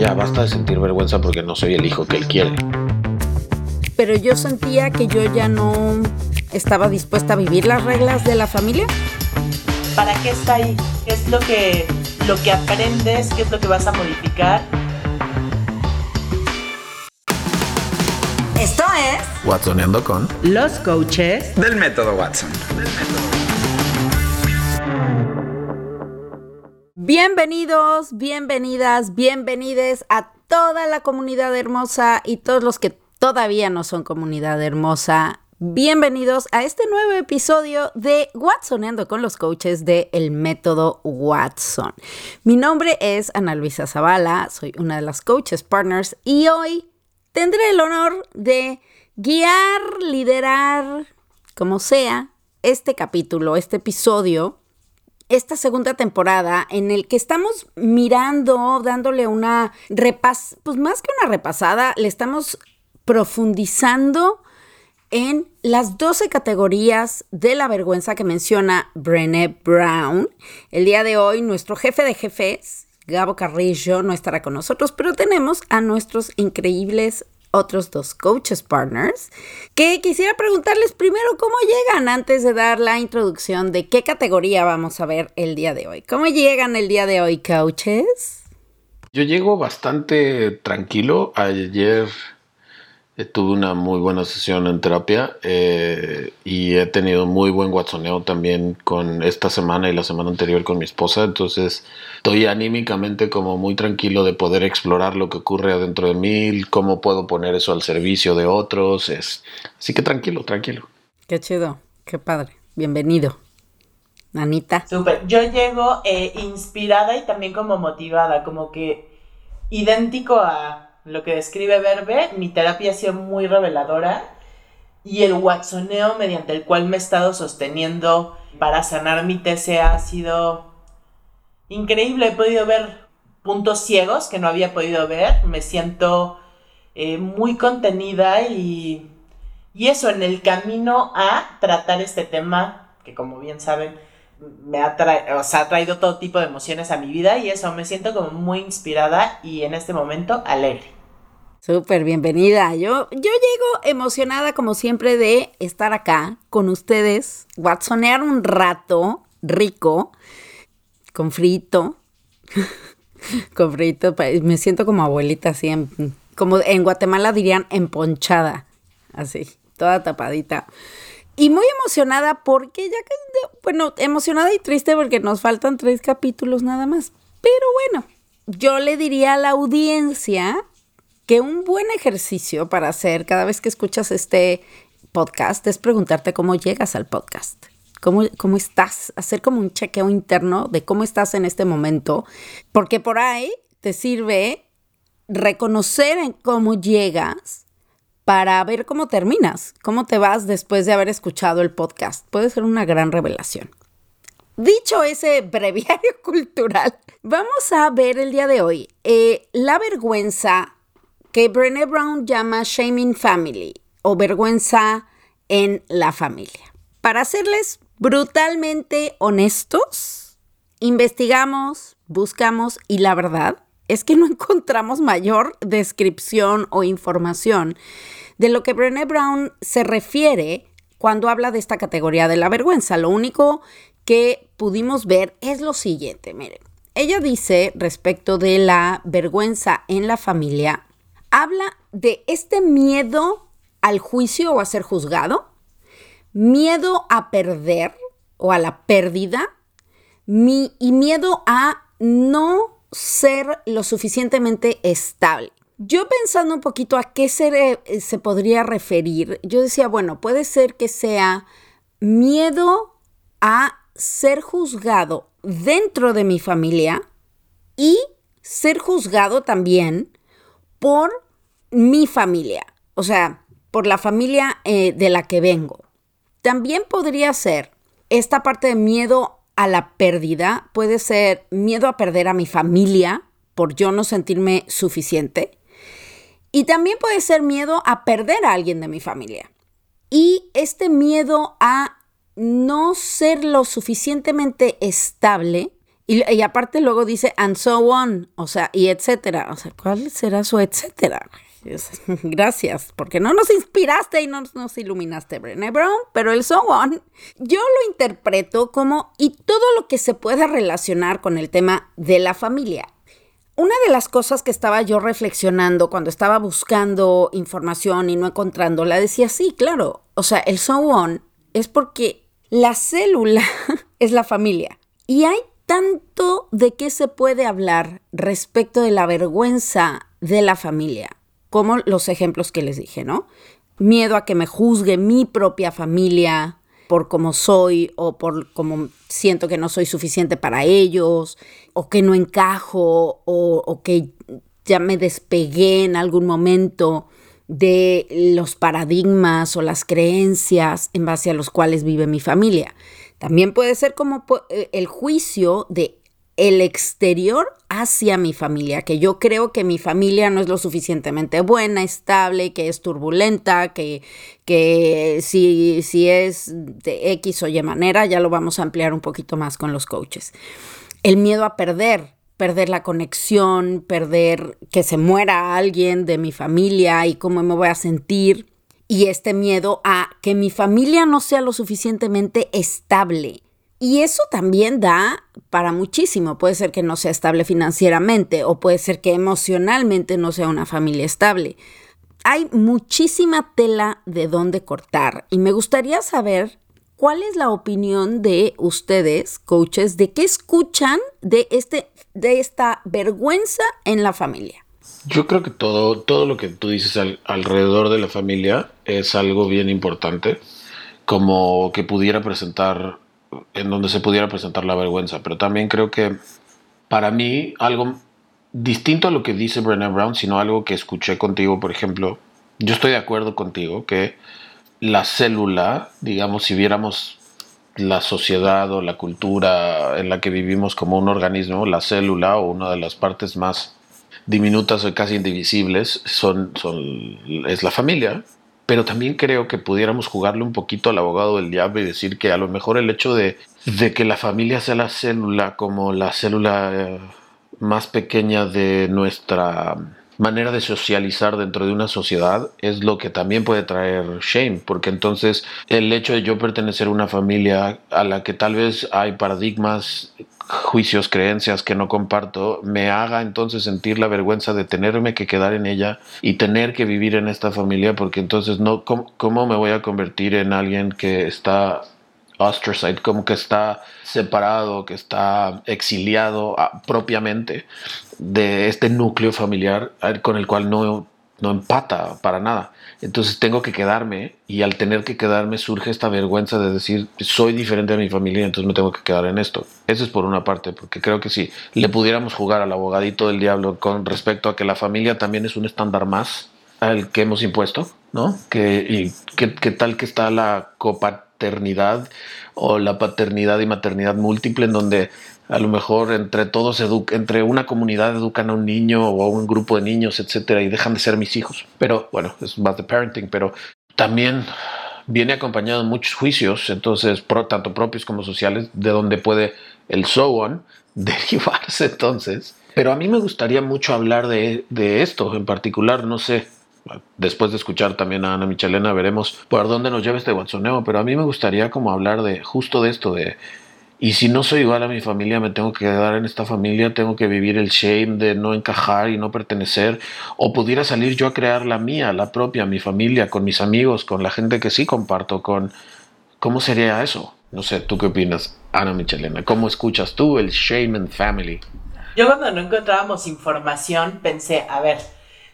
ya basta de sentir vergüenza porque no soy el hijo que él quiere. Pero yo sentía que yo ya no estaba dispuesta a vivir las reglas de la familia. ¿Para qué está ahí? ¿Qué es lo que, lo que aprendes? ¿Qué es lo que vas a modificar? Esto es Watsoneando con Los coaches del método Watson. Bienvenidos, bienvenidas, bienvenides a toda la comunidad hermosa y todos los que todavía no son comunidad hermosa. Bienvenidos a este nuevo episodio de Watsoneando con los coaches de El Método Watson. Mi nombre es Ana Luisa Zavala, soy una de las coaches partners y hoy tendré el honor de guiar, liderar, como sea, este capítulo, este episodio esta segunda temporada en el que estamos mirando, dándole una repas, pues más que una repasada, le estamos profundizando en las 12 categorías de la vergüenza que menciona Brené Brown. El día de hoy nuestro jefe de jefes, Gabo Carrillo, no estará con nosotros, pero tenemos a nuestros increíbles otros dos coaches partners, que quisiera preguntarles primero cómo llegan antes de dar la introducción de qué categoría vamos a ver el día de hoy. ¿Cómo llegan el día de hoy, coaches? Yo llego bastante tranquilo. Ayer tuve una muy buena sesión en terapia eh, y he tenido muy buen guatsoneo también con esta semana y la semana anterior con mi esposa. Entonces estoy anímicamente como muy tranquilo de poder explorar lo que ocurre adentro de mí, cómo puedo poner eso al servicio de otros. Es, así que tranquilo, tranquilo. Qué chido, qué padre. Bienvenido. Anita. Súper. Yo llego eh, inspirada y también como motivada, como que idéntico a lo que describe Verbe, mi terapia ha sido muy reveladora y el watsoneo mediante el cual me he estado sosteniendo para sanar mi TCA ha sido increíble. He podido ver puntos ciegos que no había podido ver. Me siento eh, muy contenida y, y eso en el camino a tratar este tema que como bien saben me ha, ha traído todo tipo de emociones a mi vida y eso, me siento como muy inspirada y en este momento alegre. Súper bienvenida. Yo, yo llego emocionada como siempre de estar acá con ustedes, watsonear un rato rico, con frito, con frito, me siento como abuelita así, como en Guatemala dirían emponchada, así, toda tapadita. Y muy emocionada porque ya que, bueno, emocionada y triste porque nos faltan tres capítulos nada más. Pero bueno, yo le diría a la audiencia que un buen ejercicio para hacer cada vez que escuchas este podcast es preguntarte cómo llegas al podcast. Cómo, cómo estás, hacer como un chequeo interno de cómo estás en este momento, porque por ahí te sirve reconocer en cómo llegas para ver cómo terminas, cómo te vas después de haber escuchado el podcast. Puede ser una gran revelación. Dicho ese breviario cultural, vamos a ver el día de hoy eh, la vergüenza que Brené Brown llama shaming family o vergüenza en la familia. Para serles brutalmente honestos, investigamos, buscamos y la verdad es que no encontramos mayor descripción o información de lo que Brené Brown se refiere cuando habla de esta categoría de la vergüenza. Lo único que pudimos ver es lo siguiente, miren. Ella dice respecto de la vergüenza en la familia, habla de este miedo al juicio o a ser juzgado, miedo a perder o a la pérdida y miedo a no ser lo suficientemente estable. Yo pensando un poquito a qué se, se podría referir, yo decía, bueno, puede ser que sea miedo a ser juzgado dentro de mi familia y ser juzgado también por mi familia, o sea, por la familia eh, de la que vengo. También podría ser esta parte de miedo a la pérdida, puede ser miedo a perder a mi familia por yo no sentirme suficiente. Y también puede ser miedo a perder a alguien de mi familia. Y este miedo a no ser lo suficientemente estable Y, aparte luego dice, and so on, o sea, y etcétera. O sea, ¿cuál será su etcétera? Gracias, porque no nos inspiraste y no nos iluminaste, Brené Brown, pero el so on, yo lo interpreto como y todo lo que se pueda relacionar con el tema de la familia. Una de las cosas que estaba yo reflexionando cuando estaba buscando información y no encontrándola, decía, sí, claro, o sea, el so on es porque la célula es la familia. Y hay tanto de qué se puede hablar respecto de la vergüenza de la familia, como los ejemplos que les dije, ¿no? Miedo a que me juzgue mi propia familia por cómo soy o por cómo siento que no soy suficiente para ellos o que no encajo o, o que ya me despegué en algún momento de los paradigmas o las creencias en base a los cuales vive mi familia. También puede ser como eh, el juicio de el exterior hacia mi familia, que yo creo que mi familia no es lo suficientemente buena, estable, que es turbulenta, que, que si, si es de X o Y manera, ya lo vamos a ampliar un poquito más con los coaches. El miedo a perder, perder la conexión, perder que se muera alguien de mi familia y cómo me voy a sentir y este miedo a que mi familia no sea lo suficientemente estable. Y eso también da para muchísimo. Puede ser que no sea estable financieramente o puede ser que emocionalmente no sea una familia estable. Hay muchísima tela de dónde cortar y me gustaría saber cuál es la opinión de ustedes, coaches, de qué escuchan de, este, de esta vergüenza en la familia. Yo creo que todo, todo lo que tú dices alrededor de la familia es algo bien importante, como que pudiera presentar, en donde se pudiera presentar la vergüenza, pero también creo que para mí algo distinto a lo que dice Brené Brown, sino algo que escuché contigo, por ejemplo, yo estoy de acuerdo contigo que la célula, digamos, si viéramos la sociedad o la cultura en la que vivimos como un organismo, la célula o una de las partes más diminutas o casi indivisibles son, son, es la familia. Pero también creo que pudiéramos jugarle un poquito al abogado del diablo y decir que a lo mejor el hecho de, de que la familia sea la célula como la célula eh, más pequeña de nuestra manera de socializar dentro de una sociedad es lo que también puede traer shame, porque entonces el hecho de yo pertenecer a una familia a la que tal vez hay paradigmas juicios, creencias que no comparto, me haga entonces sentir la vergüenza de tenerme que quedar en ella y tener que vivir en esta familia, porque entonces no, ¿cómo, me voy a convertir en alguien que está ostracized, como que está separado, que está exiliado ah, propiamente de este núcleo familiar con el cual no, no empata para nada. Entonces tengo que quedarme y al tener que quedarme surge esta vergüenza de decir soy diferente a mi familia, entonces me tengo que quedar en esto. Eso es por una parte, porque creo que si le pudiéramos jugar al abogadito del diablo con respecto a que la familia también es un estándar más al que hemos impuesto, ¿no? Y qué tal que está la copaternidad o la paternidad y maternidad múltiple en donde a lo mejor entre todos, entre una comunidad educan a un niño o a un grupo de niños, etcétera, y dejan de ser mis hijos. Pero bueno, es más de parenting, pero también viene acompañado de muchos juicios, entonces, tanto propios como sociales, de donde puede el so on derivarse entonces. Pero a mí me gustaría mucho hablar de, de esto en particular, no sé, después de escuchar también a Ana Michelena, veremos por dónde nos lleva este guatsoneo, pero a mí me gustaría como hablar de justo de esto, de y si no soy igual a mi familia, me tengo que quedar en esta familia, tengo que vivir el shame de no encajar y no pertenecer, o pudiera salir yo a crear la mía, la propia, mi familia, con mis amigos, con la gente que sí comparto, con... ¿Cómo sería eso? No sé, ¿tú qué opinas, Ana Michelena? ¿Cómo escuchas tú el shame and family? Yo cuando no encontrábamos información pensé, a ver,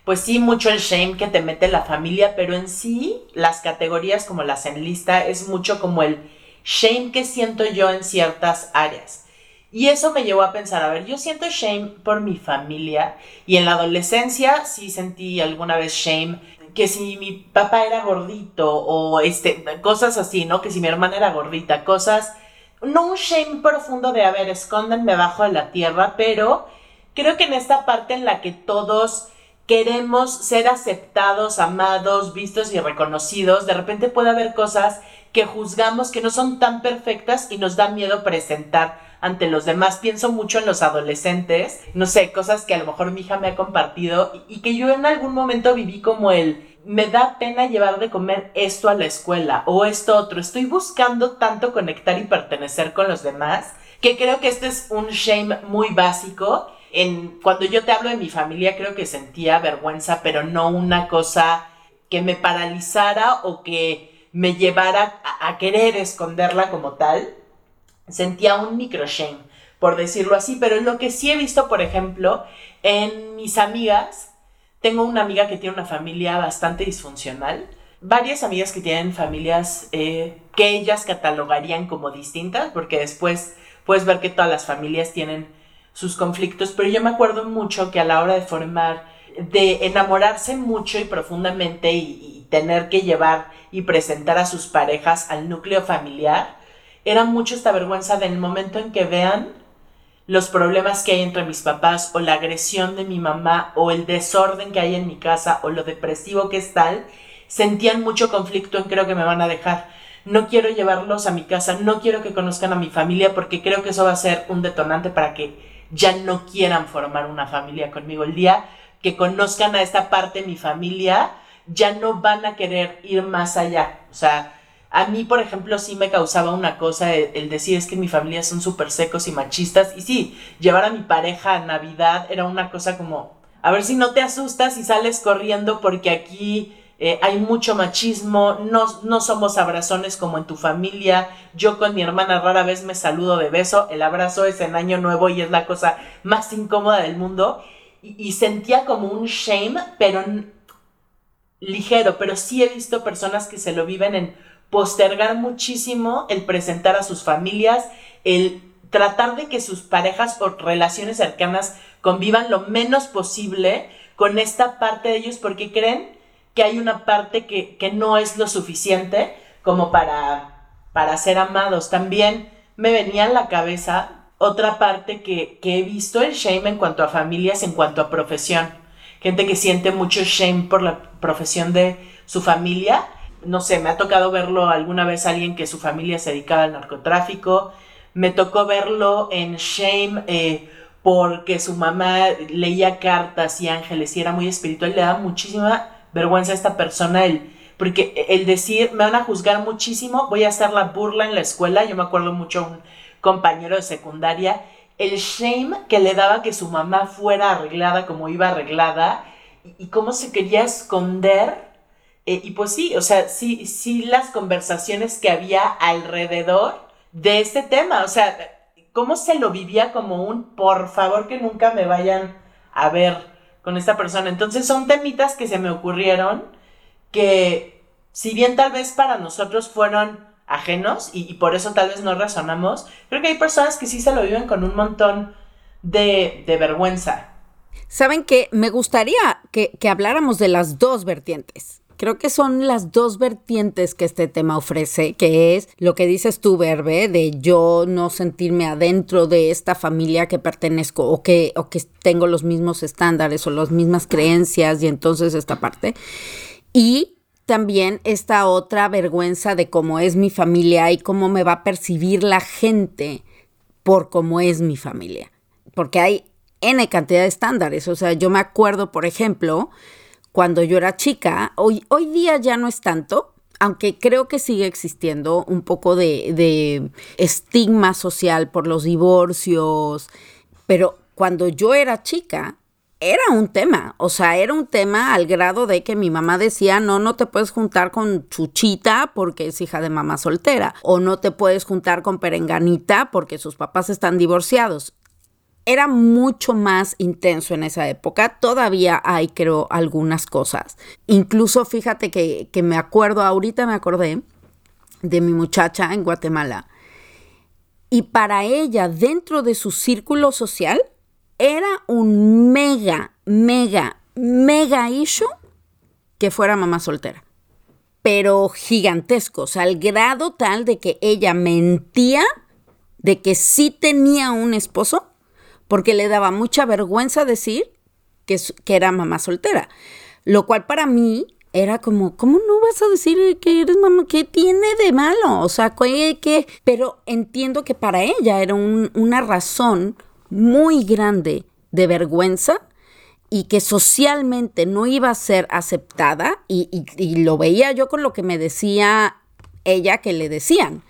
pues sí, mucho el shame que te mete la familia, pero en sí las categorías como las enlista es mucho como el shame que siento yo en ciertas áreas. Y eso me llevó a pensar, a ver, yo siento shame por mi familia y en la adolescencia sí sentí alguna vez shame que si mi papá era gordito o este, cosas así, ¿no? Que si mi hermana era gordita, cosas, no un shame profundo de, a ver, escóndenme bajo de la tierra, pero creo que en esta parte en la que todos queremos ser aceptados, amados, vistos y reconocidos, de repente puede haber cosas que juzgamos que no son tan perfectas y nos da miedo presentar ante los demás. Pienso mucho en los adolescentes, no sé, cosas que a lo mejor mi hija me ha compartido y, que yo en algún momento viví como el me da pena llevar de comer esto a la escuela o esto otro. Estoy buscando tanto conectar y pertenecer con los demás que creo que este es un shame muy básico. En, cuando yo te hablo de mi familia creo que sentía vergüenza, pero no una cosa que me paralizara o que me llevara a, querer esconderla como tal. Sentía un micro shame, por decirlo así, pero lo que sí he visto, por ejemplo, en mis amigas, tengo una amiga que tiene una familia bastante disfuncional, varias amigas que tienen familias eh, que ellas catalogarían como distintas, porque después puedes ver que todas las familias tienen sus conflictos, pero yo me acuerdo mucho que a la hora de formar, de enamorarse mucho y profundamente y, tener que llevar y presentar a sus parejas al núcleo familiar, era mucho esta vergüenza del momento en que vean los problemas que hay entre mis papás o la agresión de mi mamá o el desorden que hay en mi casa o lo depresivo que es tal, sentían mucho conflicto en creo que me van a dejar. No quiero llevarlos a mi casa, no quiero que conozcan a mi familia porque creo que eso va a ser un detonante para que ya no quieran formar una familia conmigo. El día que conozcan a esta parte de mi familia, ya no van a querer ir más allá. O sea, a mí, por ejemplo, sí me causaba una cosa el, decir es que mi familia son súper secos y machistas. Y sí, llevar a mi pareja a Navidad era una cosa como, a ver si no te asustas y sales corriendo porque aquí eh, hay mucho machismo, no, no somos abrazones como en tu familia. Yo con mi hermana rara vez me saludo de beso, el abrazo es en Año Nuevo y es la cosa más incómoda del mundo. Y, y sentía como un shame, pero ligero, pero sí he visto personas que se lo viven en postergar muchísimo el presentar a sus familias, el tratar de que sus parejas o relaciones cercanas convivan lo menos posible con esta parte de ellos porque creen que hay una parte que, no es lo suficiente como para, para ser amados. También me venía a la cabeza otra parte que, que he visto el shame en cuanto a familias, en cuanto a profesión. Gente que siente mucho shame por la profesión de su familia. No sé, me ha tocado verlo alguna vez alguien que su familia se dedicaba al narcotráfico, me tocó verlo en Shame eh, porque su mamá leía cartas y ángeles y era muy espiritual, le da muchísima vergüenza a esta persona el, porque el decir, me van a juzgar muchísimo, voy a hacer la burla en la escuela, yo me acuerdo mucho un compañero de secundaria, el shame que le daba que su mamá fuera arreglada como iba arreglada y, cómo se quería esconder eh, y pues sí, o sea, sí, sí las conversaciones que había alrededor de este tema, o sea, cómo se lo vivía como un por favor que nunca me vayan a ver con esta persona. Entonces son temitas que se me ocurrieron que si bien tal vez para nosotros fueron ajenos y, por eso tal vez no razonamos, creo que hay personas que sí se lo viven con un montón de, de vergüenza. Saben que me gustaría que, que habláramos de las dos vertientes Creo que son las dos vertientes que este tema ofrece, que es lo que dices tú, Verbe, de yo no sentirme adentro de esta familia que pertenezco o que, o que tengo los mismos estándares o las mismas creencias y entonces esta parte. Y también esta otra vergüenza de cómo es mi familia y cómo me va a percibir la gente por cómo es mi familia. Porque hay N cantidad de estándares. O sea, yo me acuerdo, por ejemplo, cuando yo era chica, hoy, hoy día ya no es tanto, aunque creo que sigue existiendo un poco de, de estigma social por los divorcios, pero cuando yo era chica, era un tema, o sea, era un tema al grado de que mi mamá decía, no, no te puedes juntar con Chuchita porque es hija de mamá soltera, o no te puedes juntar con Perenganita porque sus papás están divorciados era mucho más intenso en esa época. Todavía hay, creo, algunas cosas. Incluso fíjate que, me acuerdo, ahorita me acordé de mi muchacha en Guatemala. Y para ella, dentro de su círculo social, era un mega, mega, mega issue que fuera mamá soltera. Pero gigantesco, o sea, al grado tal de que ella mentía de que sí tenía un esposo porque le daba mucha vergüenza decir que, que era mamá soltera. Lo cual para mí era como, ¿cómo no vas a decir que eres mamá? ¿Qué tiene de malo? O sea, ¿qué? Pero entiendo que para ella era una razón muy grande de vergüenza y que socialmente no iba a ser aceptada y, y lo veía yo con lo que me decía ella que le decían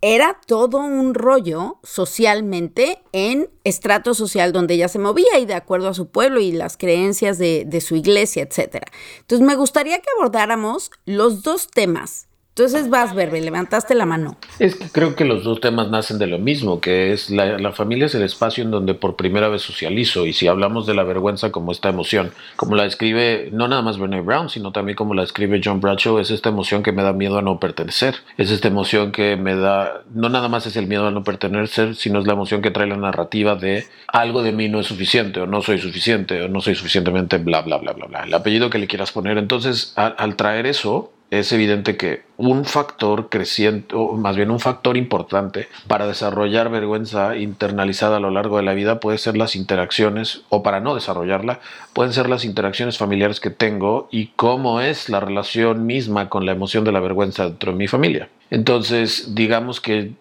era todo un rollo socialmente en estrato social donde ella se movía y de acuerdo a su pueblo y las creencias de, de su iglesia, etc. Entonces me gustaría que abordáramos los dos temas entonces vas, Verbe, levantaste la mano. Es que creo que los dos temas nacen de lo mismo, que es la, familia es el espacio en donde por primera vez socializo. Y si hablamos de la vergüenza como esta emoción, como la describe no nada más Brené Brown, sino también como la describe John Bradshaw, es esta emoción que me da miedo a no pertenecer. Es esta emoción que me da, no nada más es el miedo a no pertenecer, sino es la emoción que trae la narrativa de algo de mí no es suficiente, o no soy suficiente, o no soy suficientemente bla, bla, bla, bla, bla. El apellido que le quieras poner. Entonces, al traer eso, es evidente que un factor creciente, o más bien un factor importante para desarrollar vergüenza internalizada a lo largo de la vida puede ser las interacciones, o para no desarrollarla, pueden ser las interacciones familiares que tengo y cómo es la relación misma con la emoción de la vergüenza dentro de mi familia. Entonces, digamos que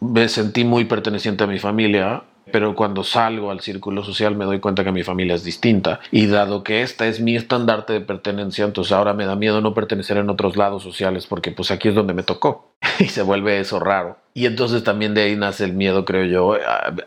me sentí muy perteneciente a mi familia pero cuando salgo al círculo social me doy cuenta que mi familia es distinta y dado que esta es mi estandarte de pertenencia, entonces ahora me da miedo no pertenecer en otros lados sociales porque pues aquí es donde me tocó y se vuelve eso raro. Y entonces también de ahí nace el miedo, creo yo,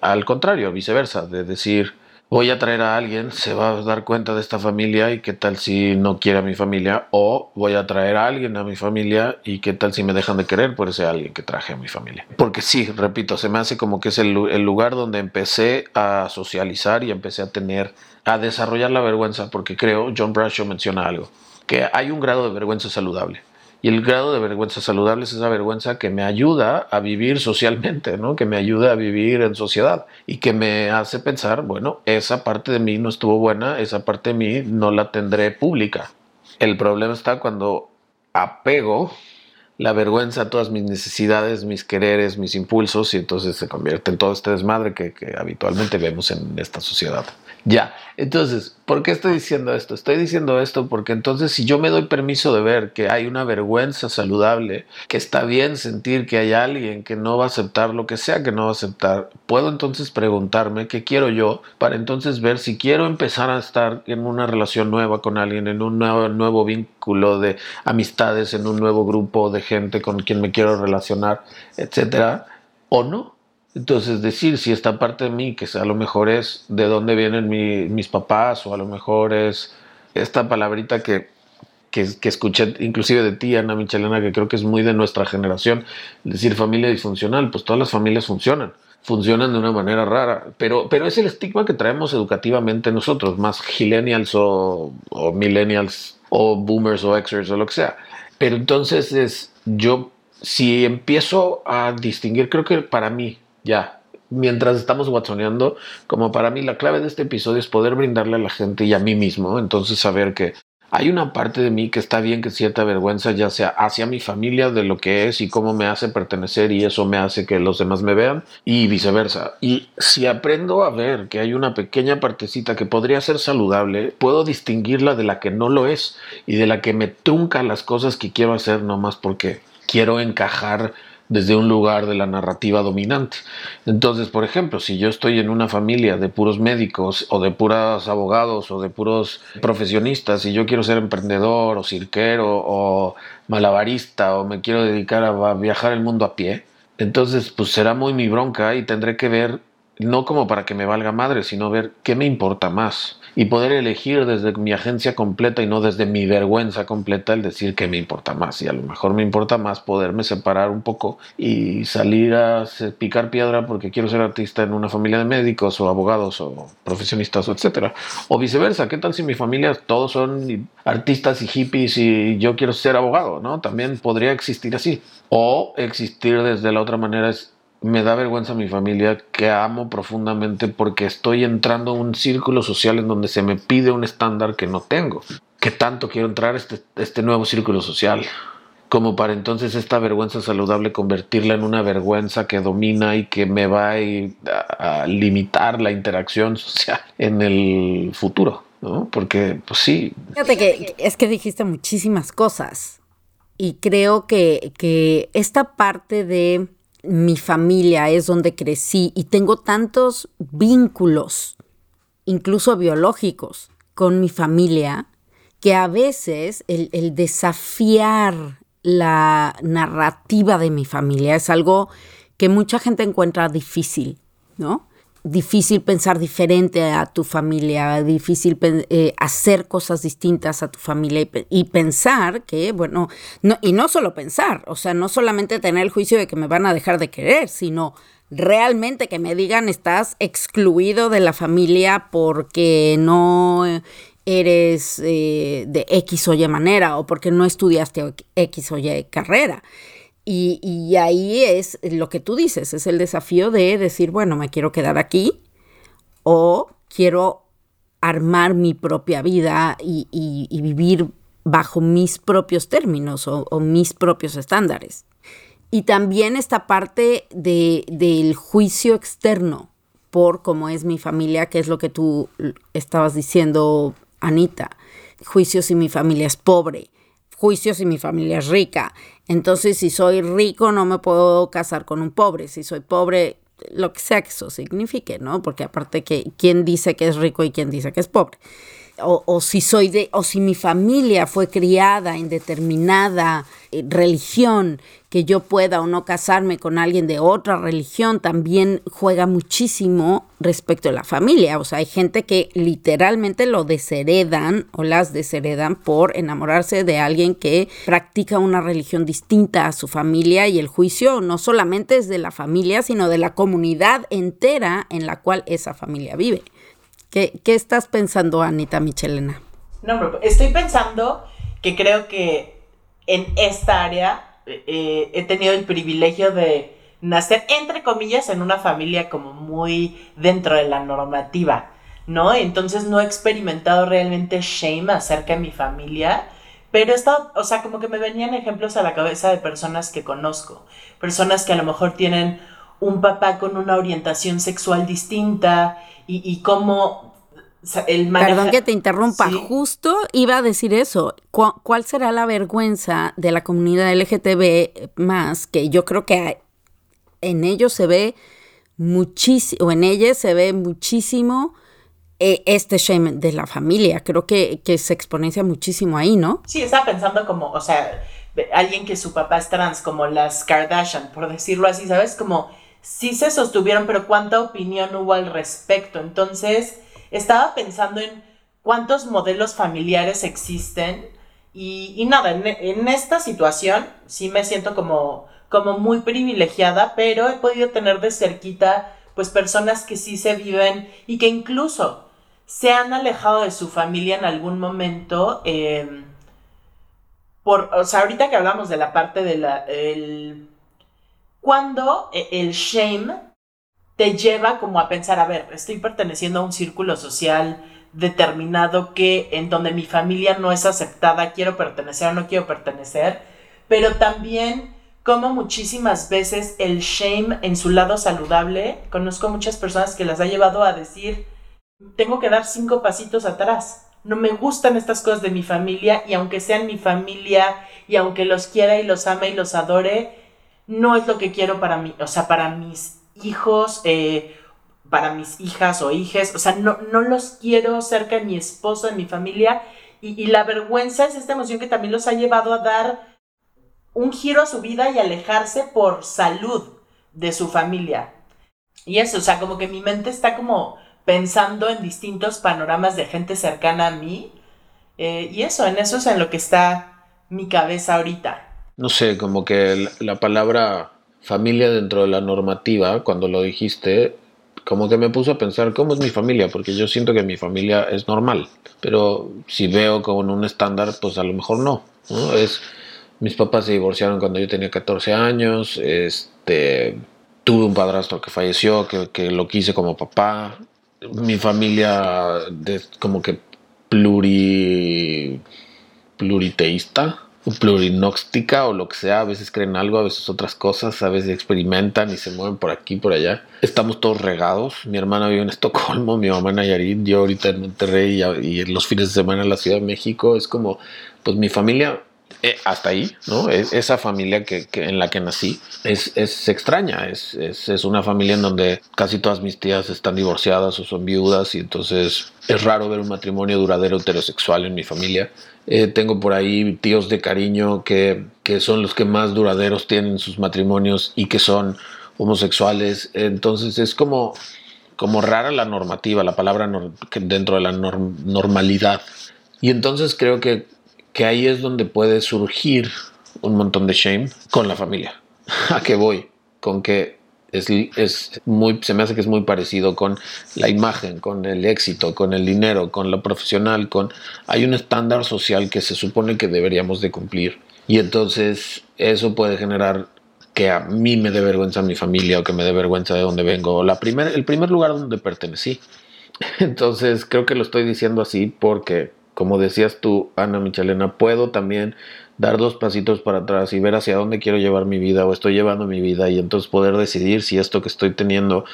al contrario, viceversa, de decir, voy a traer a alguien, se va a dar cuenta de esta familia y qué tal si no quiere a mi familia, o voy a traer a alguien a mi familia y qué tal si me dejan de querer por ese alguien que traje a mi familia. Porque sí, repito, se me hace como que es el, el lugar donde empecé a socializar y empecé a tener, a desarrollar la vergüenza, porque creo, John Bradshaw menciona algo, que hay un grado de vergüenza saludable. Y el grado de vergüenza saludable es esa vergüenza que me ayuda a vivir socialmente, ¿no? que me ayuda a vivir en sociedad y que me hace pensar, bueno, esa parte de mí no estuvo buena, esa parte de mí no la tendré pública. El problema está cuando apego la vergüenza a todas mis necesidades, mis quereres, mis impulsos y entonces se convierte en todo este desmadre que, que habitualmente vemos en esta sociedad. Ya, entonces, ¿por qué estoy diciendo esto? Estoy diciendo esto porque entonces si yo me doy permiso de ver que hay una vergüenza saludable, que está bien sentir que hay alguien que no va a aceptar lo que sea que no va a aceptar, puedo entonces preguntarme qué quiero yo para entonces ver si quiero empezar a estar en una relación nueva con alguien, en un nuevo, nuevo vínculo de amistades, en un nuevo grupo de gente con quien me quiero relacionar, etcétera, o no. Entonces, decir si esta parte de mí, que a lo mejor es de dónde vienen mis papás, o a lo mejor es esta palabrita que, que, escuché inclusive de ti, Ana Michelena, que creo que es muy de nuestra generación, decir familia disfuncional, pues todas las familias funcionan funcionan de una manera rara, pero, pero es el estigma que traemos educativamente nosotros, más millennials o, o millennials o boomers o exers o lo que sea. Pero entonces es, yo si empiezo a distinguir, creo que para mí, ya, mientras estamos watsoneando, como para mí la clave de este episodio es poder brindarle a la gente y a mí mismo, entonces saber que hay una parte de mí que está bien que cierta vergüenza ya sea hacia mi familia de lo que es y cómo me hace pertenecer y eso me hace que los demás me vean y viceversa. Y si aprendo a ver que hay una pequeña partecita que podría ser saludable, puedo distinguirla de la que no lo es y de la que me trunca las cosas que quiero hacer nomás porque quiero encajar desde un lugar de la narrativa dominante. Entonces, por ejemplo, si yo estoy en una familia de puros médicos o de puros abogados o de puros profesionistas y yo quiero ser emprendedor o cirquero o malabarista o me quiero dedicar a viajar el mundo a pie, entonces pues será muy mi bronca y tendré que ver, no como para que me valga madre, sino ver qué me importa más y poder elegir desde mi agencia completa y no desde mi vergüenza completa el decir que me importa más. Y a lo mejor me importa más poderme separar un poco y salir a picar piedra porque quiero ser artista en una familia de médicos o abogados o profesionistas o etcétera. O viceversa, ¿qué tal si mi familia todos son artistas y hippies y yo quiero ser abogado? ¿no? También podría existir así. O existir desde la otra manera es me da vergüenza mi familia que amo profundamente porque estoy entrando en un círculo social en donde se me pide un estándar que no tengo. ¿Qué tanto quiero entrar a este, este nuevo círculo social? Como para entonces esta vergüenza saludable convertirla en una vergüenza que domina y que me va a, a limitar la interacción social en el futuro. ¿no? Porque, pues sí. Fíjate que es que dijiste muchísimas cosas y creo que, que esta parte de mi familia es donde crecí y tengo tantos vínculos, incluso biológicos, con mi familia, que a veces el, desafiar la narrativa de mi familia es algo que mucha gente encuentra difícil, ¿no? Difícil pensar diferente a tu familia, difícil eh, hacer cosas distintas a tu familia y, pensar que, bueno, no, y no solo pensar, o sea, no solamente tener el juicio de que me van a dejar de querer, sino realmente que me digan estás excluido de la familia porque no eres eh, de X o Y manera o porque no estudiaste X o Y carrera. Y, ahí es lo que tú dices, es el desafío de decir, bueno, me quiero quedar aquí o quiero armar mi propia vida y, vivir bajo mis propios términos o, mis propios estándares. Y también esta parte de, del juicio externo por cómo es mi familia, que es lo que tú estabas diciendo, Anita. Juicio si mi familia es pobre, juicio si mi familia es rica. Entonces, si soy rico, no me puedo casar con un pobre. Si soy pobre, lo que eso signifique, ¿no? Porque aparte quién dice que es rico y quién dice que es pobre o, si soy de, o si mi familia fue criada en determinada eh, religión, que yo pueda o no casarme con alguien de otra religión, también juega muchísimo respecto a la familia. O sea, hay gente que literalmente lo desheredan o las desheredan por enamorarse de alguien que practica una religión distinta a su familia y el juicio no solamente es de la familia, sino de la comunidad entera en la cual esa familia vive. ¿Qué, estás pensando, Anita Michelena? No, estoy pensando que creo que en esta área eh, he tenido el privilegio de nacer, entre comillas, en una familia como muy dentro de la normativa, ¿no? Entonces no he experimentado realmente shame acerca de mi familia, pero he estado, o sea, como que me venían ejemplos a la cabeza de personas que conozco, personas que a lo mejor tienen un papá con una orientación sexual distinta y, cómo el Perdón que te interrumpa, justo iba a decir eso. ¿Cuál será la vergüenza de la comunidad LGTB más? Que yo creo que en ellos se ve muchísimo, o en ellas se ve muchísimo eh, este shame de la familia. Creo que, que se exponencia muchísimo ahí, ¿no? Sí, estaba pensando como, o sea, alguien que su papá es trans, como las Kardashian, por decirlo así, ¿sabes? Como sí se sostuvieron, pero cuánta opinión hubo al respecto. Entonces, estaba pensando en cuántos modelos familiares existen y, nada, en, esta situación sí me siento como, como muy privilegiada, pero he podido tener de cerquita pues personas que sí se viven y que incluso se han alejado de su familia en algún momento. Em, por, o sea, ahorita que hablamos de la parte de la, cuando e, el shame te lleva como a pensar, a ver, estoy perteneciendo a un círculo social determinado que en donde mi familia no es aceptada, quiero pertenecer o no quiero pertenecer, pero también como muchísimas veces el shame en su lado saludable, conozco muchas personas que las ha llevado a decir, tengo que dar cinco pasitos atrás, no me gustan estas cosas de mi familia y aunque sean mi familia y aunque los quiera y los ame y los adore, no es lo que quiero para mí, o sea, para mis hijos, eh, para mis hijas o hijes, o sea, no, no los quiero cerca de mi esposo, de mi familia, y, la vergüenza es esta emoción que también los ha llevado a dar un giro a su vida y alejarse por salud de su familia. Y eso, o sea, como que mi mente está como pensando en distintos panoramas de gente cercana a mí. Eh, y eso, en eso es en lo que está mi cabeza ahorita no sé, como que la palabra familia dentro de la normativa, cuando lo dijiste, como que me puso a pensar cómo es mi familia, porque yo siento que mi familia es normal, pero si veo con un estándar, pues a lo mejor no. Es, mis papás se divorciaron cuando yo tenía 14 años, este, tuve un padrastro que falleció, que, que lo quise como papá, mi familia de, como que pluri, pluriteísta, plurinóstica o lo que sea, a veces creen algo, a veces otras cosas, a veces experimentan y se mueven por aquí, por allá. Estamos todos regados, mi hermana vive en Estocolmo, mi mamá en Nayarit, yo ahorita en Monterrey y, los fines de semana en la Ciudad de México, es como, pues mi familia eh, hasta ahí, ¿no? esa familia que, en la que nací es, es extraña, es, es, es, una familia en donde casi todas mis tías están divorciadas o son viudas y entonces es raro ver un matrimonio duradero heterosexual en mi familia. Eh, tengo por ahí tíos de cariño que, que son los que más duraderos tienen sus matrimonios y que son homosexuales. Entonces es como, como rara la normativa, la palabra dentro de la normalidad. Y entonces creo que que ahí es donde puede surgir un montón de shame con la familia. ¿A qué voy? Con que es, es, muy, se me hace que es muy parecido con la imagen, con el éxito, con el dinero, con lo profesional, con hay un estándar social que se supone que deberíamos de cumplir. Y entonces eso puede generar que a mí me dé vergüenza mi familia o que me dé vergüenza de dónde vengo, la primer, el primer lugar donde pertenecí. Entonces creo que lo estoy diciendo así porque como decías tú, Ana Michelena, puedo también dar dos pasitos para atrás y ver hacia dónde quiero llevar mi vida o estoy llevando mi vida y entonces poder decidir si esto que estoy teniendo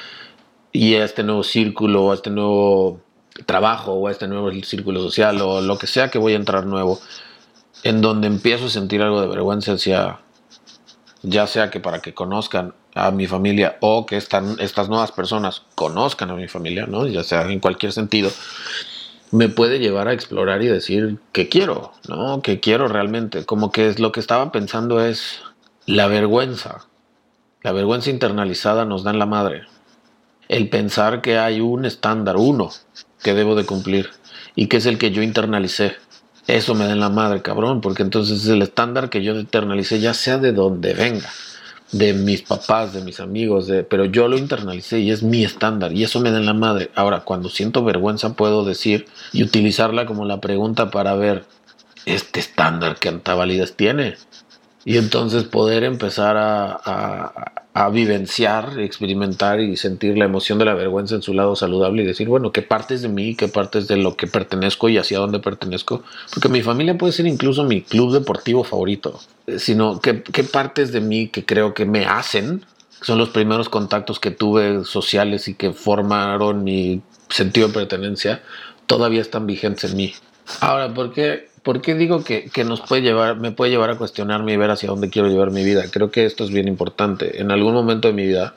y este nuevo círculo o este nuevo trabajo o este nuevo círculo social o lo que sea que voy a entrar nuevo, en donde empiezo a sentir algo de vergüenza hacia, ya sea que para que conozcan a mi familia o que están, estas nuevas personas conozcan a mi familia, ¿no? ya sea en cualquier sentido me puede llevar a explorar y decir que quiero, ¿no? Que quiero realmente. Como que es lo que estaba pensando es la vergüenza. La vergüenza internalizada nos da en la madre. El pensar que hay un estándar, uno, que debo de cumplir y que es el que yo internalicé. Eso me da en la madre, cabrón, porque entonces el estándar que yo internalicé, ya sea de donde venga, de mis papás, de mis amigos, de, pero yo lo internalicé y es mi estándar y eso me da en la madre. Ahora, cuando siento vergüenza puedo decir y utilizarla como la pregunta para ver este estándar que tanta validez tiene. Y entonces poder empezar a, vivenciar, experimentar y sentir la emoción de la vergüenza en su lado saludable y decir, bueno, qué partes de mí, qué partes de lo que pertenezco y hacia dónde pertenezco. Porque mi familia puede ser incluso mi club deportivo favorito, sino qué, qué partes de mí que creo que me hacen, son los primeros contactos que tuve sociales y que formaron mi sentido de pertenencia, todavía están vigentes en mí. Ahora, ¿por qué ¿Por qué digo que, nos puede llevar, me puede llevar a cuestionarme y ver hacia dónde quiero llevar mi vida? Creo que esto es bien importante. En algún momento de mi vida,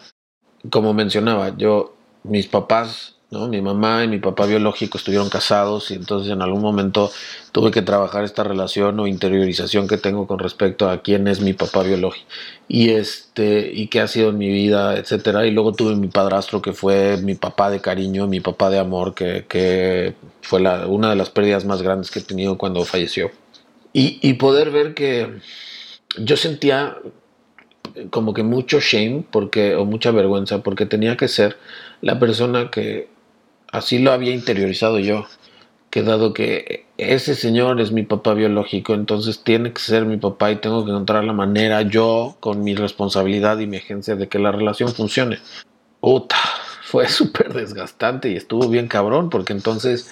como mencionaba, yo, mis papás mi mamá y mi papá biológico estuvieron casados y entonces en algún momento tuve que trabajar esta relación o interiorización que tengo con respecto a quién es mi papá biológico y este y qué ha sido en mi vida, etcétera. Y luego tuve mi padrastro que fue mi papá de cariño, mi papá de amor, que, fue la, una de las pérdidas más grandes que he tenido cuando falleció. Y, y poder ver que yo sentía como que mucho shame porque o mucha vergüenza porque tenía que ser la persona que así lo había interiorizado yo, que dado que ese señor es mi papá biológico, entonces tiene que ser mi papá y tengo que encontrar la manera yo, con mi responsabilidad y mi agencia, de que la relación funcione. Puta, fue súper desgastante y estuvo bien cabrón, porque entonces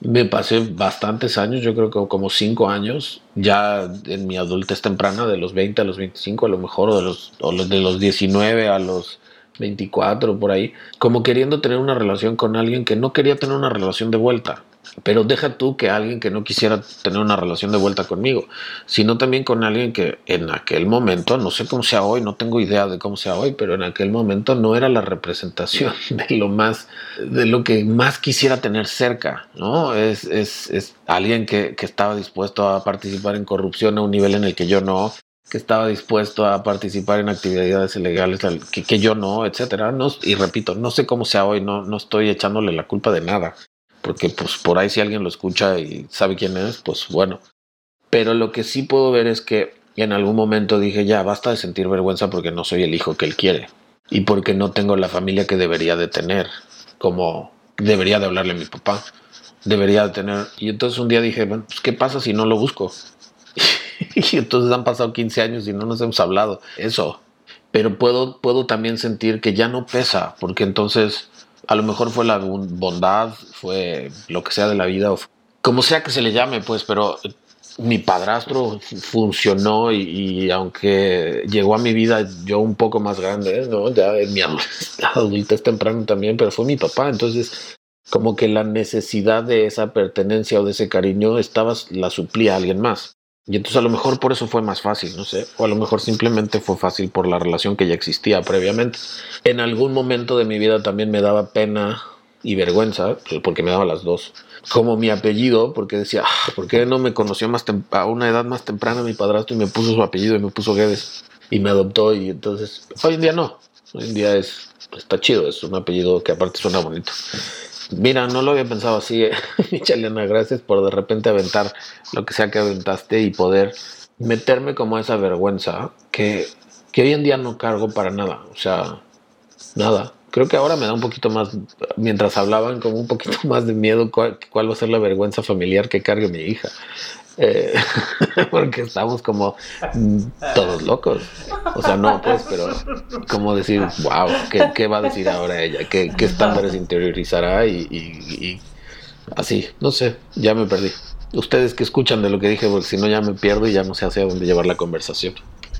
me pasé bastantes años, yo creo que como cinco años, ya en mi adultez temprana, de los 20 a los 25 a lo mejor, o de los, o de los 19 a los 24 por ahí, como queriendo tener una relación con alguien que no quería tener una relación de vuelta. Pero deja tú que alguien que no quisiera tener una relación de vuelta conmigo, sino también con alguien que en aquel momento, no sé cómo sea hoy, no tengo idea de cómo sea hoy, pero en aquel momento no era la representación de lo más, de lo que más quisiera tener cerca, ¿no? Es, es, es alguien que, que estaba dispuesto a participar en corrupción a un nivel en el que yo no, que estaba dispuesto a participar en actividades ilegales que, que yo no, etcétera. No, y repito, no sé cómo sea hoy, no, no estoy echándole la culpa de nada, porque pues por ahí si alguien lo escucha y sabe quién es, pues bueno. Pero lo que sí puedo ver es que en algún momento dije, ya, basta de sentir vergüenza porque no soy el hijo que él quiere y porque no tengo la familia que debería de tener, como debería de hablarle a mi papá, debería de tener. Y entonces un día dije, bueno, pues, ¿qué pasa si no lo busco? y entonces han pasado 15 años y no nos hemos hablado. Eso. Pero puedo, puedo también sentir que ya no pesa, porque entonces a lo mejor fue la bondad, fue lo que sea de la vida, o como sea que se le llame, pues, pero mi padrastro funcionó y, aunque llegó a mi vida yo un poco más grande, ¿no? Ya en mi adultez temprano también, pero fue mi papá, entonces como que la necesidad de esa pertenencia o de ese cariño estaba, la suplía a alguien más. Y entonces a lo mejor por eso fue más fácil, no sé, o a lo mejor simplemente fue fácil por la relación que ya existía previamente. En algún momento de mi vida también me daba pena y vergüenza, pues, porque me daba las dos. Como mi apellido, porque decía, ah, ¿por qué no me conoció más a una edad más temprana mi padrastro y me puso su apellido y me puso Guedes y me adoptó? Y entonces, hoy en día no, hoy en día es, está chido, es un apellido que aparte suena bonito. Mira, no lo había pensado así, eh. Michelena. Gracias por de repente aventar lo que sea que aventaste y poder meterme como esa vergüenza que, que hoy en día no cargo para nada. O sea, nada. Creo que ahora me da un poquito más, mientras hablaban, como un poquito más de miedo cuál, cuál va a ser la vergüenza familiar que cargue mi hija. Eh, porque estamos como mm, todos locos. O sea, no, pues, pero como decir, wow, ¿qué, va a decir ahora ella? ¿Qué, estándares interiorizará? Y, así, no sé, ya me perdí. Ustedes que escuchan de lo que dije, porque si no ya me pierdo y ya no sé hacia dónde llevar la conversación.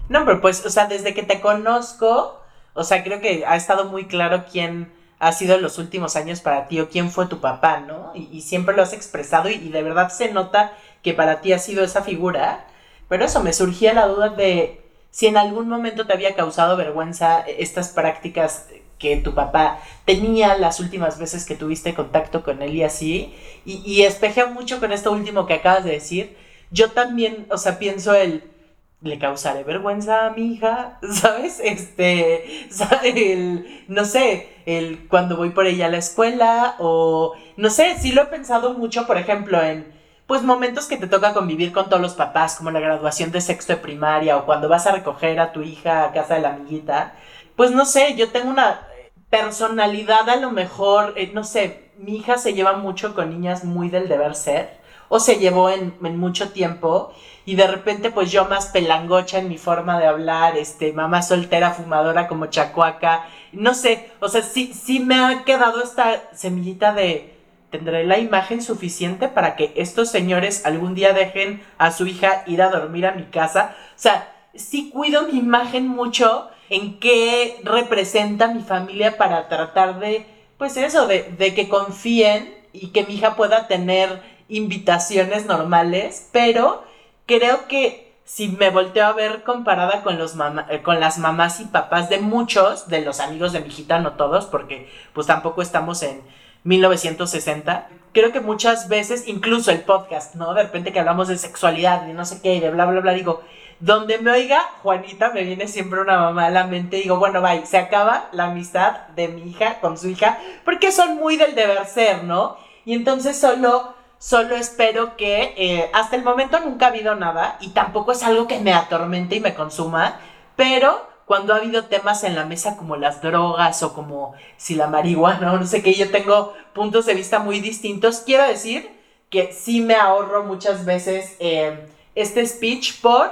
No, pero pues, o sea, desde que te conozco, o sea, creo que ha estado muy claro quién ha sido los últimos años para ti o quién fue tu papá, ¿no? Y, siempre lo has expresado y, de verdad se nota que para ti ha sido esa figura. Pero eso, me surgía la duda de si en algún momento te había causado vergüenza estas prácticas que tu papá tenía las últimas veces que tuviste contacto con él y así. Y, y espejea mucho con esto último que acabas de decir. Yo también, o sea, pienso el le causaré vergüenza a mi hija, ¿sabes? Este, el, no sé, el cuando voy por ella a la escuela o, no sé, sí lo he pensado mucho, por ejemplo, en, pues momentos que te toca convivir con todos los papás, como la graduación de sexto de primaria o cuando vas a recoger a tu hija a casa de la amiguita, pues no sé, yo tengo una personalidad a lo mejor, eh, no sé, mi hija se lleva mucho con niñas muy del deber ser o se llevó en, en mucho tiempo y de repente pues yo más pelangocha en mi forma de hablar, este, mamá soltera fumadora como chacuaca, no sé, o sea, sí, sí me ha quedado esta semillita de tendré la imagen suficiente para que estos señores algún día dejen a su hija ir a dormir a mi casa, o sea, sí cuido mi imagen mucho en qué representa mi familia para tratar de, pues eso, de, de que confíen y que mi hija pueda tener invitaciones normales, pero creo que si me volteo a ver comparada con, los eh, con las mamás y papás de muchos de los amigos de mi hijita, no todos, porque pues tampoco estamos en 1960, creo que muchas veces, incluso el podcast, ¿no? De repente que hablamos de sexualidad y no sé qué, y de bla, bla, bla, digo, donde me oiga Juanita, me viene siempre una mamá a la mente digo, bueno, bye, se acaba la amistad de mi hija con su hija, porque son muy del deber ser, ¿no? Y entonces solo Solo espero que eh, hasta el momento nunca ha habido nada y tampoco es algo que me atormente y me consuma, pero cuando ha habido temas en la mesa como las drogas o como si la marihuana o no sé qué, yo tengo puntos de vista muy distintos, quiero decir que sí me ahorro muchas veces eh, este speech por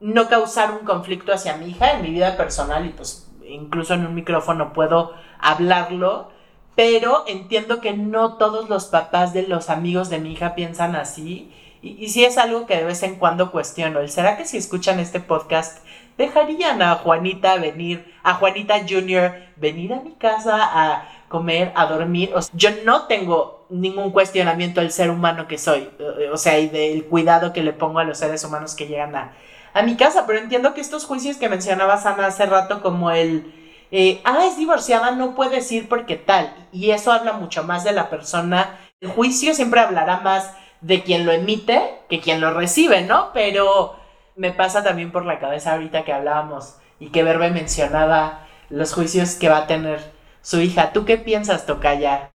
no causar un conflicto hacia mi hija en mi vida personal y pues incluso en un micrófono puedo hablarlo pero entiendo que no todos los papás de los amigos de mi hija piensan así. Y, y sí es algo que de vez en cuando cuestiono. ¿Será que si escuchan este podcast dejarían a Juanita venir, a Juanita Junior, venir a mi casa a comer, a dormir? yo no tengo ningún cuestionamiento del ser humano que soy, o sea, y del cuidado que le pongo a los seres humanos que llegan a, a mi casa, pero entiendo que estos juicios que mencionabas, Ana, hace rato, como el eh, ah, es divorciada, no puedes ir porque tal. Y eso habla mucho más de la persona. El juicio siempre hablará más de quien lo emite que quien lo recibe, ¿no? Pero me pasa también por la cabeza ahorita que hablábamos y que Verbe mencionaba los juicios que va a tener su hija. ¿Tú qué piensas, Tocaya?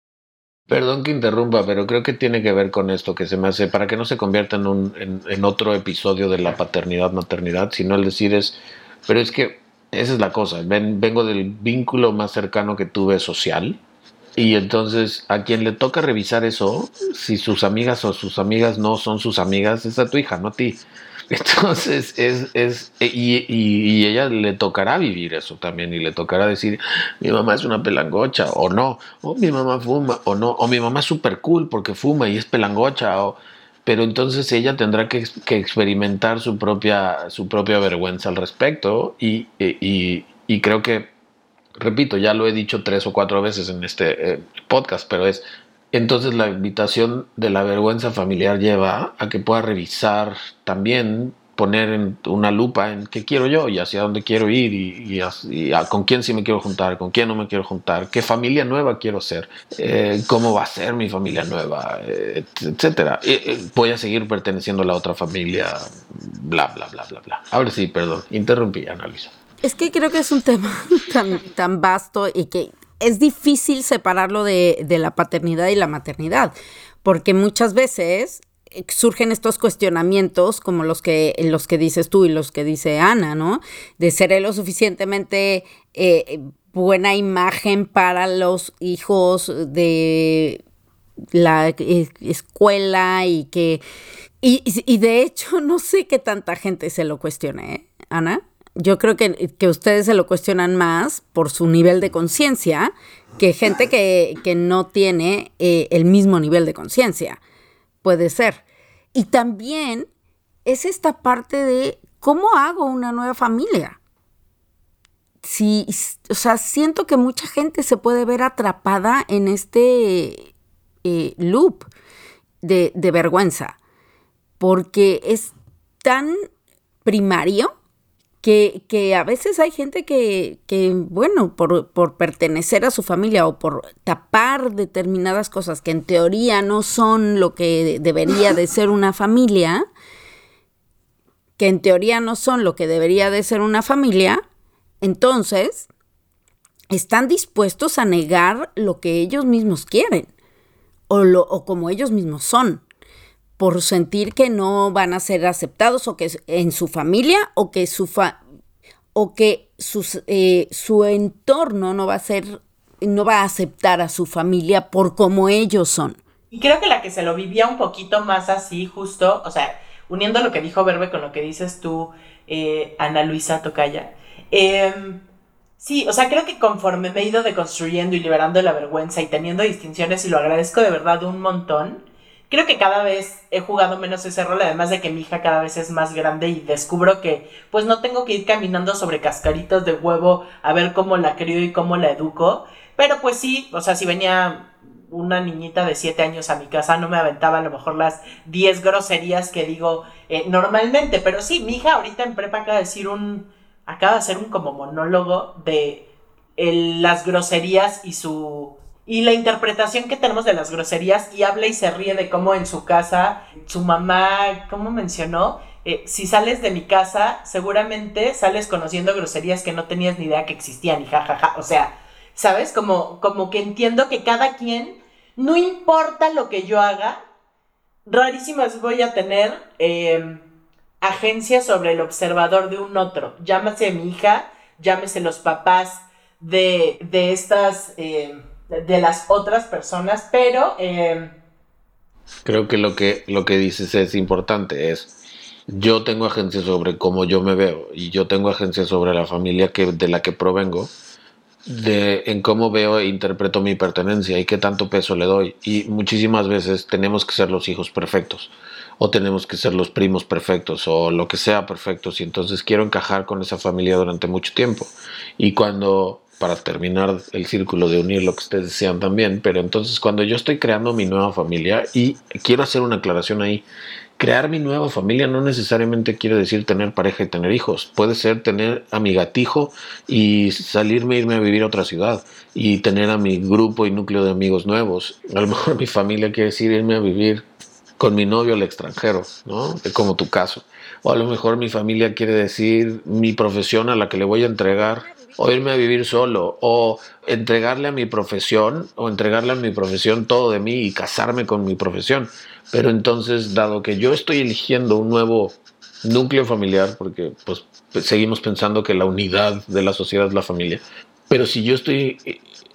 Perdón que interrumpa, pero creo que tiene que ver con esto que se me hace, para que no se convierta en, un, en, en otro episodio de la paternidad-maternidad, sino el decir es, pero es que esa es la cosa. vengo del vínculo más cercano que tuve social. Y entonces a quien le toca revisar eso, si sus amigas o sus amigas no son sus amigas, es a tu hija, no a ti. Entonces es, es y, y, ella le tocará vivir eso también y le tocará decir, mi mamá es una pelangocha o no, o mi mamá fuma o no, o mi mamá es súper cool porque fuma y es pelangocha o pero entonces ella tendrá que, experimentar su propia, su propia vergüenza al respecto y, y, creo que, repito, ya lo he dicho tres o cuatro veces en este eh, podcast, pero es, entonces la invitación de la vergüenza familiar lleva a que pueda revisar también poner en una lupa en qué quiero yo y hacia dónde quiero ir y, con quién sí me quiero juntar, con quién no me quiero juntar, qué familia nueva quiero ser, eh, cómo va a ser mi familia nueva, eh, etcétera. Eh, voy a seguir perteneciendo a la otra familia, bla, bla, bla, bla, bla. Ahora sí, perdón, interrumpí, Ana Luisa. Es que creo que es un tema tan, tan vasto y que es difícil separarlo de, de la paternidad y la maternidad, porque muchas veces surgen estos cuestionamientos como los que, los que dices tú y los que dice Ana, ¿no? De ser lo suficientemente eh, buena imagen para los hijos de la eh, escuela y que... Y, de hecho no sé qué tanta gente se lo cuestione, ¿eh? Ana. Yo creo que, ustedes se lo cuestionan más por su nivel de conciencia que gente que, no tiene el mismo nivel de conciencia puede ser. Y también es esta parte de cómo hago una nueva familia. Sí, o sea, siento que mucha gente se puede ver atrapada en este eh, loop de, vergüenza, porque es tan primario que, a veces hay gente que, bueno, por, pertenecer a su familia o por tapar determinadas cosas que en teoría no son lo que debería de ser una familia, que en teoría no son lo que debería de ser una familia, entonces están dispuestos a negar lo que ellos mismos quieren o, lo, o como ellos mismos son por sentir que no van a ser aceptados o que en su familia o que su o que eh, su entorno no va a ser no va a aceptar a su familia por como ellos son. Y creo que la que se lo vivía un poquito más así, justo, o sea, uniendo lo que dijo Verbe con lo que dices tú, eh, Ana Luisa Tocaya. Em, sí, o sea, creo que conforme me he ido deconstruyendo y liberando la vergüenza y teniendo distinciones, y lo agradezco de verdad un montón, creo que cada vez he jugado menos ese rol, además de que mi hija cada vez es más grande y descubro que pues no tengo que ir caminando sobre cascaritos de huevo a ver cómo la crío y cómo la educo. Pero pues sí, o sea, si venía una niñita de 7 años a mi casa, no me aventaba a lo mejor las 10 groserías que digo eh, normalmente. Pero sí, mi hija ahorita en prepa acaba de decir un. acaba de hacer un como monólogo de las groserías y su y la interpretación que tenemos de las groserías y habla y se ríe de cómo en su casa su mamá, ¿cómo mencionó? Eh, si sales de mi casa, seguramente sales conociendo groserías que no tenías ni idea que existían y jajaja. O sea, ¿sabes? Como, como que entiendo que cada quien, no importa lo que yo haga, rarísimas voy a tener em, agencia sobre el observador de un otro. Llámese mi hija, llámese los papás de, de estas... Em, de, las otras personas, pero... Eh, Creo que lo, que lo que dices es importante, es yo tengo agencia sobre cómo yo me veo y yo tengo agencia sobre la familia que, de la que provengo, de, en cómo veo e interpreto mi pertenencia y qué tanto peso le doy. Y muchísimas veces tenemos que ser los hijos perfectos o tenemos que ser los primos perfectos o lo que sea perfectos y entonces quiero encajar con esa familia durante mucho tiempo. Y cuando para terminar el círculo de unir lo que ustedes desean también, pero entonces cuando yo estoy creando mi nueva familia, y quiero hacer una aclaración ahí, crear mi nueva familia no necesariamente quiere decir tener pareja y tener hijos, puede ser tener a mi gatijo y salirme, irme a vivir a otra ciudad y tener a mi grupo y núcleo de amigos nuevos. A lo mejor mi familia quiere decir irme a vivir con mi novio al extranjero, ¿no? Como tu caso. O a lo mejor mi familia quiere decir mi profesión a la que le voy a entregar o irme a vivir solo, o entregarle a mi profesión, o entregarle a mi profesión todo de mí y casarme con mi profesión. Pero entonces, dado que yo estoy eligiendo un nuevo núcleo familiar, porque pues seguimos pensando que la unidad de la sociedad es la familia, pero si yo estoy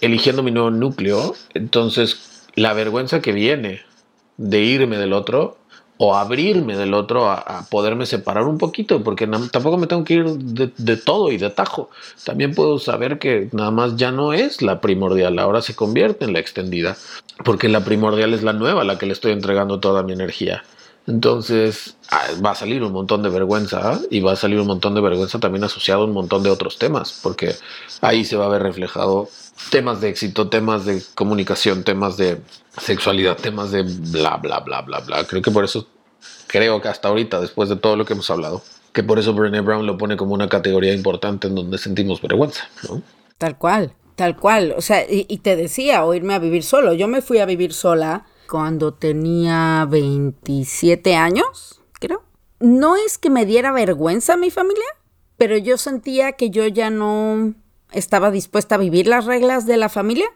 eligiendo mi nuevo núcleo, entonces la vergüenza que viene de irme del otro o abrirme del otro a, poderme separar un poquito, porque tampoco me tengo que ir de, todo y de tajo. También puedo saber que nada más ya no es la primordial, ahora se convierte en la extendida, porque la primordial es la nueva, la que le estoy entregando toda mi energía. Entonces ah, va a salir un montón de vergüenza y va a salir un montón de vergüenza también asociado a un montón de otros temas, porque ahí se va a ver reflejado temas de éxito, temas de comunicación, temas de sexualidad, temas de bla, bla, bla, bla, bla. Creo que por eso, creo que hasta ahorita, después de todo lo que hemos hablado, que por eso Brené Brown lo pone como una categoría importante en donde sentimos vergüenza, ¿no? Tal cual, tal cual. O sea, y, te decía, o irme a vivir solo. Yo me fui a vivir sola cuando tenía 27 años, creo. No es que me diera vergüenza a mi familia, pero yo sentía que yo ya no estaba dispuesta a vivir las reglas de la familia.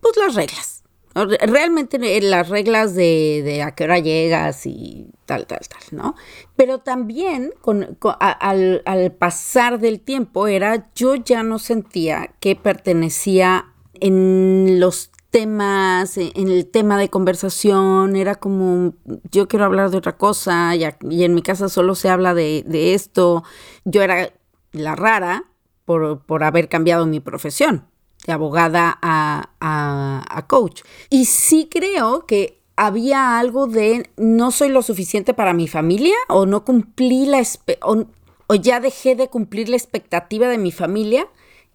Pues las reglas. Realmente eh, las reglas de, a qué hora llegas y tal, tal, tal, ¿no? Pero también con, al, al pasar del tiempo era, yo ya no sentía que pertenecía en los temas, en el tema de conversación, era como, yo quiero hablar de otra cosa, y en mi casa solo se habla de, de esto. Yo era la rara por, por, haber cambiado mi profesión, de abogada a, a, coach. Y sí creo que había algo de no soy lo suficiente para mi familia o no cumplí la o, o ya dejé de cumplir la expectativa de mi familia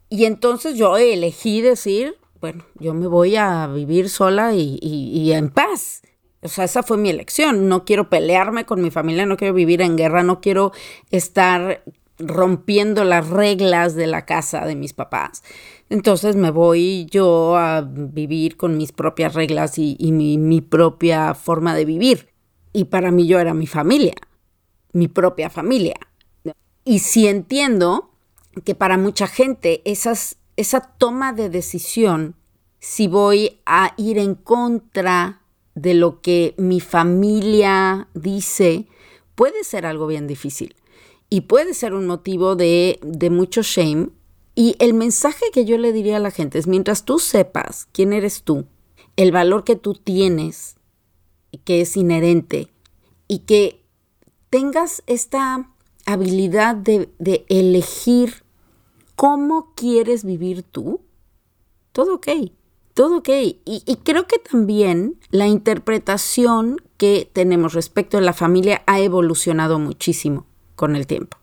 y entonces yo elegí decir bueno, yo me voy a vivir sola y, y, en paz. O sea, esa fue mi elección. No quiero pelearme con mi familia, no quiero vivir en guerra, no quiero estar rompiendo las reglas de la casa de mis papás. Entonces me voy yo a vivir con mis propias reglas y, mi, propia forma de vivir. Y para mí yo era mi familia, mi propia familia. Y sí entiendo que para mucha gente esa toma de decisión, si voy a ir en contra de lo que mi familia dice, puede ser algo bien difícil y puede ser un motivo de, de mucho shame. Y el mensaje que yo le diría a la gente es, mientras tú sepas quién eres tú, el valor que tú tienes, que es inherente, y que tengas esta habilidad de, de elegir cómo quieres vivir tú, todo ok, todo ok. Y, y, creo que también la interpretación que tenemos respecto a la familia ha evolucionado muchísimo con el tiempo.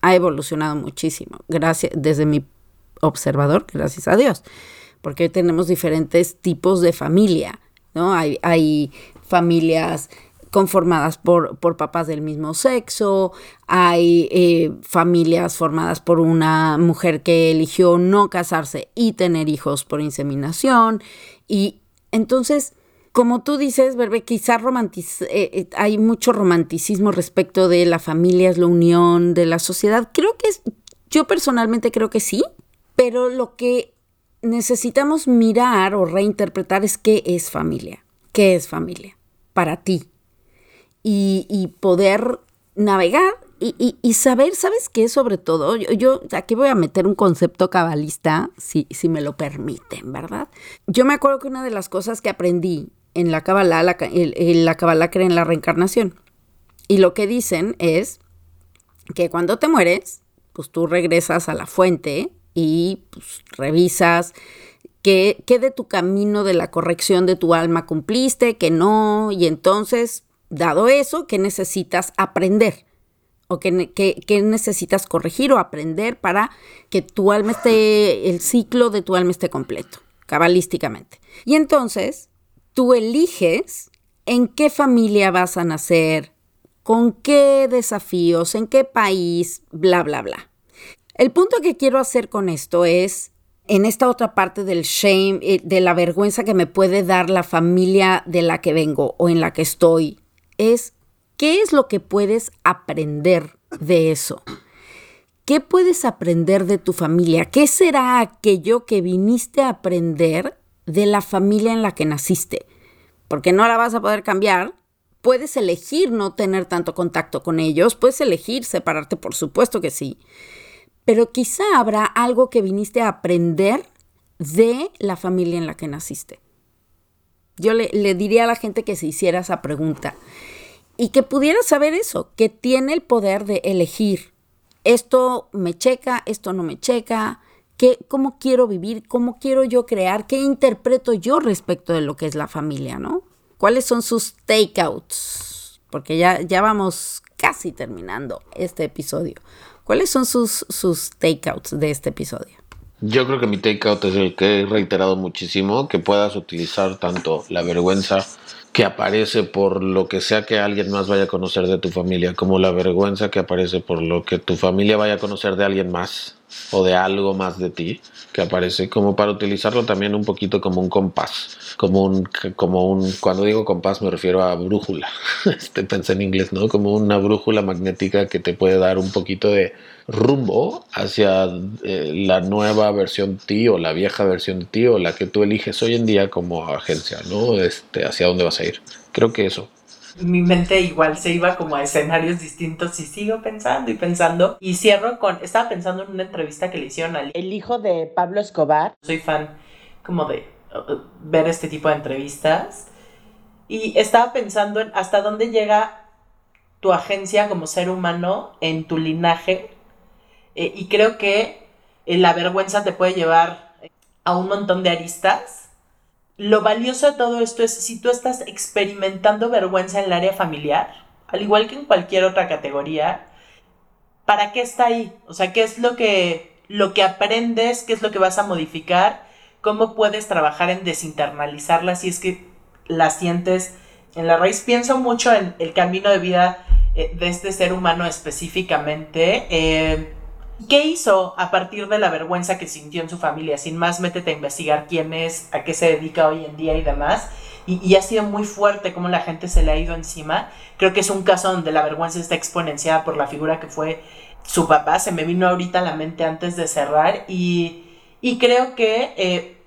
Ha evolucionado muchísimo, gracias, desde mi observador, gracias a Dios, porque tenemos diferentes tipos de familia, ¿no? Hay, hay familias conformadas por, por papás del mismo sexo, hay eh, familias formadas por una mujer que eligió no casarse y tener hijos por inseminación. Y entonces, como tú dices, Verbe, quizás eh, eh, hay mucho romanticismo respecto de la familia es la unión de la sociedad. Creo que es, yo personalmente creo que sí, pero lo que necesitamos mirar o reinterpretar es qué es familia, qué es familia para ti, y, poder navegar y, saber, ¿sabes qué? Sobre todo, yo, aquí voy a meter un concepto cabalista, si, si me lo permiten, ¿verdad? Yo me acuerdo que una de las cosas que aprendí en la Kabbalah, la, la Kabbalah cree en la reencarnación. Y lo que dicen es que cuando te mueres, pues tú regresas a la fuente y pues, revisas qué, qué de tu camino de la corrección de tu alma cumpliste, que no, y entonces dado eso, ¿qué necesitas aprender? ¿O qué, necesitas corregir o aprender para que tu alma esté, el ciclo de tu alma esté completo, cabalísticamente? Y entonces, tú eliges en qué familia vas a nacer, con qué desafíos, en qué país, bla, bla, bla. El punto que quiero hacer con esto es, en esta otra parte del shame, eh, de la vergüenza que me puede dar la familia de la que vengo o en la que estoy, es qué es lo que puedes aprender de eso. ¿Qué puedes aprender de tu familia? ¿Qué será aquello que viniste a aprender de la familia en la que naciste? Porque no la vas a poder cambiar. Puedes elegir no tener tanto contacto con ellos, puedes elegir separarte, por supuesto que sí. Pero quizá habrá algo que viniste a aprender de la familia en la que naciste. Yo le, le diría a la gente que se hiciera esa pregunta y que pudiera saber eso, que tiene el poder de elegir. Esto me checa, esto no me checa, ¿Qué, cómo quiero vivir, cómo quiero yo crear, qué interpreto yo respecto de lo que es la familia, ¿no? ¿Cuáles son sus takeouts porque ya, ya vamos casi terminando este episodio. ¿Cuáles son sus, sus takeouts de este episodio? Yo creo que mi takeout es el que he reiterado muchísimo, que puedas utilizar tanto la vergüenza que aparece por lo que sea que alguien más vaya a conocer de tu familia, como la vergüenza que aparece por lo que tu familia vaya a conocer de alguien más o de algo más de ti que aparece, como para utilizarlo también un poquito como un compás, como un, como un, cuando digo compás me refiero a brújula, este pensé en inglés, ¿no? Como una brújula magnética que te puede dar un poquito de rumbo hacia eh, la nueva versión de ti o la vieja versión de ti o la que tú eliges hoy en día como agencia, ¿no? Este, hacia dónde vas a ir. Creo que eso mi mente igual se iba como a escenarios distintos y sigo pensando y pensando. Y cierro con, estaba pensando en una entrevista que le hicieron al el hijo de Pablo Escobar. Soy fan como de uh, uh, ver este tipo de entrevistas. Y estaba pensando en hasta dónde llega tu agencia como ser humano en tu linaje. Eh, y creo que eh, la vergüenza te puede llevar a un montón de aristas lo valioso de todo esto es si tú estás experimentando vergüenza en el área familiar, al igual que en cualquier otra categoría, ¿para qué está ahí? O sea, ¿qué es lo que, lo que aprendes? ¿Qué es lo que vas a modificar? ¿Cómo puedes trabajar en desinternalizarla si es que la sientes en la raíz? Pienso mucho en el camino de vida eh, de este ser humano específicamente. Eh, ¿Qué hizo a partir de la vergüenza que sintió en su familia? Sin más, métete a investigar quién es, a qué se dedica hoy en día y demás. Y, ha sido muy fuerte cómo la gente se le ha ido encima. Creo que es un caso donde la vergüenza está exponenciada por la figura que fue su papá. Se me vino ahorita a la mente antes de cerrar. Y, creo que eh,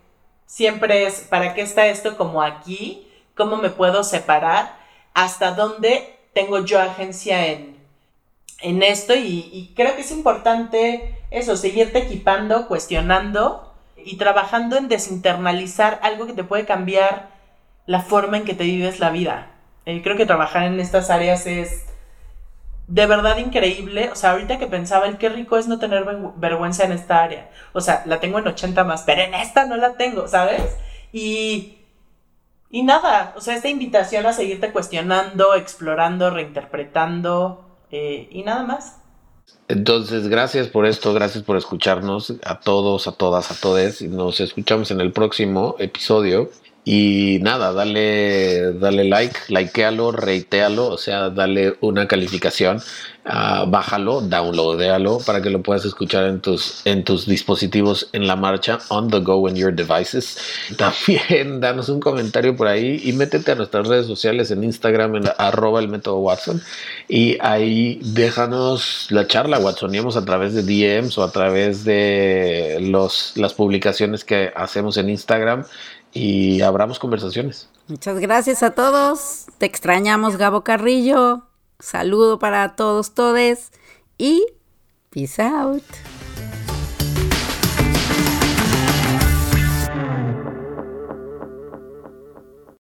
siempre es, ¿para qué está esto como aquí? ¿Cómo me puedo separar? ¿Hasta dónde tengo yo agencia en, en esto y, creo que es importante eso, seguirte equipando, cuestionando y trabajando en desinternalizar algo que te puede cambiar la forma en que te vives la vida. Eh, creo que trabajar en estas áreas es de verdad increíble. O sea, ahorita que pensaba el qué rico es no tener vergüenza en esta área. O sea, la tengo en 80 más, pero en esta no la tengo, ¿sabes? Y, y nada, o sea, esta invitación a seguirte cuestionando, explorando, reinterpretando, eh, y nada más. Entonces, gracias por esto, gracias por escucharnos a todos, a todas, a todes. Nos escuchamos en el próximo episodio. Y nada, dale, dale like, likealo, reitealo, o sea, dale una calificación, uh, bájalo, downloadéalo para que lo puedas escuchar en tus, en tus dispositivos en la marcha, on the go in your devices. También danos un comentario por ahí y métete a nuestras redes sociales en Instagram, en arroba el método Watson, y ahí déjanos la charla, Watsoníamos a través de DMs o a través de los, las publicaciones que hacemos en Instagram y abramos conversaciones. Muchas gracias a todos. Te extrañamos, Gabo Carrillo. Saludo para todos, todes. Y peace out.